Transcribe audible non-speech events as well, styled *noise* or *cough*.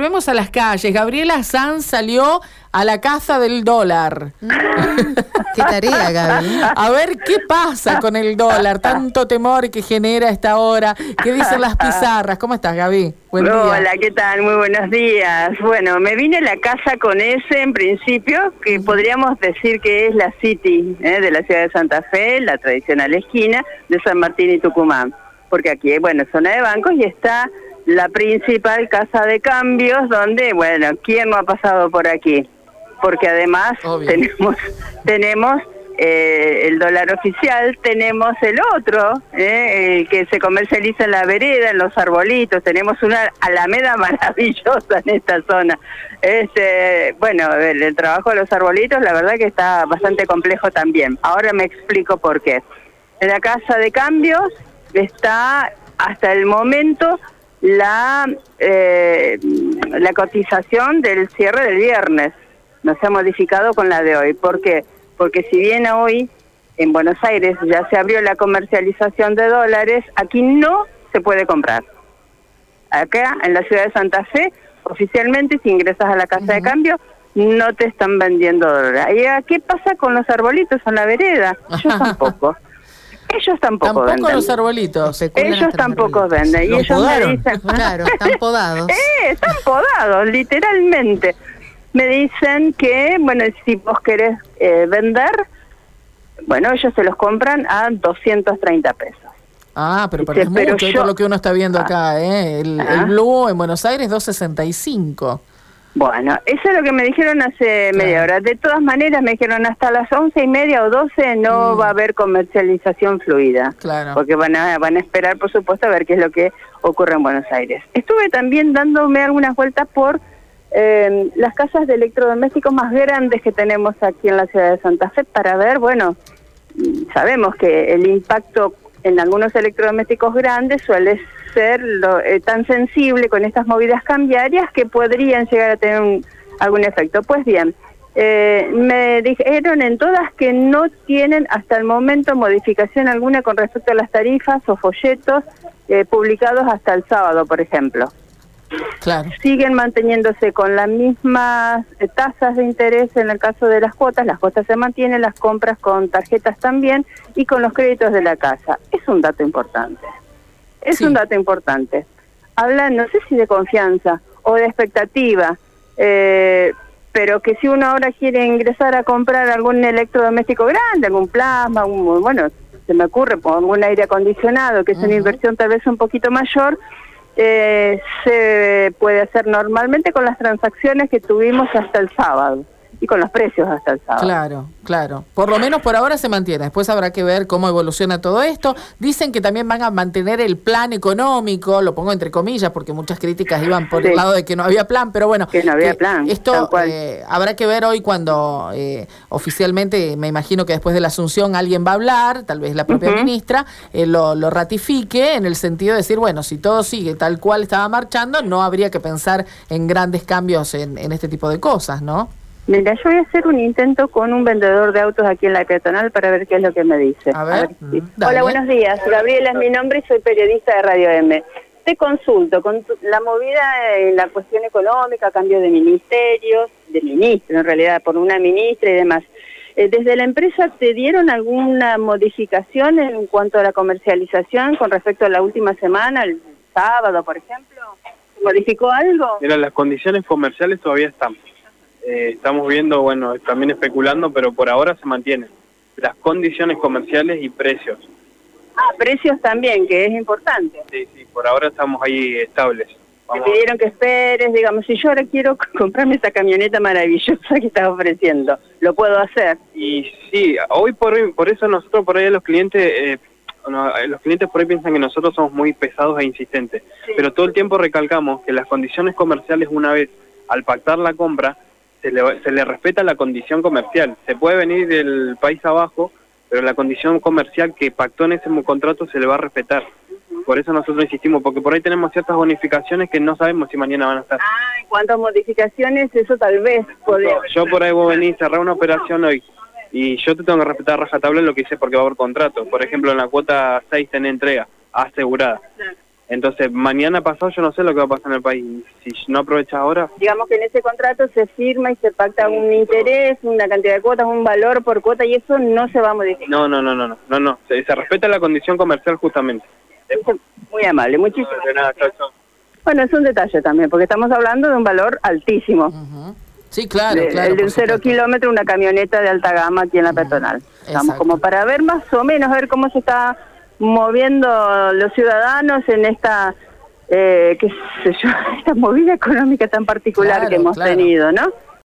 volvemos a las calles. Gabriela Sanz salió a la caza del dólar. *laughs* Qué tarea, Gaby. A ver qué pasa con el dólar, tanto temor que genera esta hora. ¿Qué dicen las pizarras? ¿Cómo estás, Gaby? Buen día. Hola, ¿qué tal? Muy buenos días. Bueno, me vine a la casa con ese en principio, que podríamos decir que es la City ¿eh? de la ciudad de Santa Fe, la tradicional esquina de San Martín y Tucumán. Porque aquí, bueno, zona de bancos y está la principal casa de cambios, donde, bueno, ¿quién no ha pasado por aquí? Porque además tenemos *laughs* tenemos eh, el dólar oficial, tenemos el otro, eh, que se comercializa en la vereda, en los arbolitos, tenemos una alameda *laughs* maravillosa en esta zona. Este, bueno, el, el trabajo de los arbolitos, la verdad que está bastante complejo también. Ahora me explico por qué. En la casa de cambios está hasta el momento la, eh, la cotización del cierre del viernes. No se ha modificado con la de hoy. ¿Por qué? Porque si bien hoy en Buenos Aires ya se abrió la comercialización de dólares, aquí no se puede comprar. Acá en la ciudad de Santa Fe, oficialmente, si ingresas a la casa de cambio, no te están vendiendo dólares. ¿Y qué pasa con los arbolitos en la vereda? Yo *laughs* tampoco. Ellos tampoco, tampoco los arbolitos. Ellos tampoco venden. Y ellos me dicen... *laughs* Claro, están podados. *laughs* eh, están podados, literalmente. Me dicen que, bueno, si vos querés eh, vender, bueno, ellos se los compran a 230 pesos. Ah, pero, para es mucho, por lo que uno está viendo acá, ¿eh? El, el ah. Blue en Buenos Aires, 265. Bueno, eso es lo que me dijeron hace media hora. De todas maneras, me dijeron hasta las once y media o doce no mm. va a haber comercialización fluida. Claro. Porque van a, van a esperar, por supuesto, a ver qué es lo que ocurre en Buenos Aires. Estuve también dándome algunas vueltas por eh, las casas de electrodomésticos más grandes que tenemos aquí en la ciudad de Santa Fe para ver, bueno, sabemos que el impacto en algunos electrodomésticos grandes suele ser lo, eh, tan sensible con estas movidas cambiarias que podrían llegar a tener algún efecto. Pues bien, eh, me dijeron en todas que no tienen hasta el momento modificación alguna con respecto a las tarifas o folletos eh, publicados hasta el sábado, por ejemplo. Claro. Siguen manteniéndose con las mismas tasas de interés en el caso de las cuotas, las cuotas se mantienen, las compras con tarjetas también y con los créditos de la casa. Es un dato importante. Es un dato importante. Habla, no sé si de confianza o de expectativa, eh, pero que si uno ahora quiere ingresar a comprar algún electrodoméstico grande, algún plasma, bueno, se me ocurre, algún aire acondicionado, que es una inversión tal vez un poquito mayor, eh, se puede hacer normalmente con las transacciones que tuvimos hasta el sábado y con los precios hasta el sábado. Claro, claro. Por lo menos por ahora se mantiene. Después habrá que ver cómo evoluciona todo esto. Dicen que también van a mantener el plan económico, lo pongo entre comillas porque muchas críticas iban por el lado de que no había plan, pero bueno. Que no había plan. Esto eh, habrá que ver hoy cuando eh, oficialmente, me imagino que después de la asunción alguien va a hablar, tal vez la propia ministra, eh, lo, lo ratifique en el sentido de decir, bueno, si todo sigue tal cual estaba marchando, no habría que pensar en grandes cambios en, en este tipo de cosas, ¿no? Mira, yo voy a hacer un intento con un vendedor de autos aquí en la peatonal para ver qué es lo que me dice. A ver. Hola, buenos días. Gabriela es mi nombre y soy periodista de Radio M. Te consulto con la movida en la cuestión económica, cambio de ministerios, de ministro en realidad, por una ministra y demás. Eh, ¿Desde la empresa te dieron alguna modificación en cuanto a la comercialización con respecto a la última semana, el sábado, por ejemplo? ¿Modificó algo? Mira, las condiciones comerciales todavía están eh, estamos viendo, bueno, también especulando, pero por ahora se mantienen las condiciones comerciales y precios. Ah, precios también, que es importante. Sí, sí, por ahora estamos ahí estables. Me pidieron que esperes, digamos, si yo ahora quiero *laughs* comprarme esa camioneta maravillosa que estás ofreciendo, ¿lo puedo hacer? Y sí, hoy por hoy, por eso nosotros por ahí los clientes, eh, los clientes por ahí piensan que nosotros somos muy pesados e insistentes, pero todo el tiempo recalcamos que las condiciones comerciales una vez al pactar la compra, se le, se le respeta la condición comercial. Se puede venir del país abajo, pero la condición comercial que pactó en ese contrato se le va a respetar. Por eso nosotros insistimos, porque por ahí tenemos ciertas bonificaciones que no sabemos si mañana van a estar. Ah, ¿cuántas modificaciones? Eso tal vez yo por ahí voy a venir a cerrar una operación hoy y yo te tengo que respetar rajatabla lo que hice porque va a haber contrato. Por ejemplo, en la cuota 6 tenés entrega asegurada. Entonces, mañana pasado yo no sé lo que va a pasar en el país. Si no aprovecha ahora, Digamos que en ese contrato se firma y se pacta un interés, una cantidad de cuotas, un valor por cuota y eso no se va a modificar. no, no, no, no, no, no, no. Se, se respeta la condición comercial justamente. Muy amable, muchísimas De nada, chao, chao. Bueno, es un detalle también, porque estamos hablando de un valor altísimo. Sí, claro, De- claro. el de un cero kilómetro, una camioneta de alta gama aquí en la peatonal. Estamos exacto. como para ver más o menos, ver cómo se está moviendo los ciudadanos en esta, eh, qué sé yo, *laughs* esta movida económica tan particular Claro, que hemos claro. tenido, ¿no?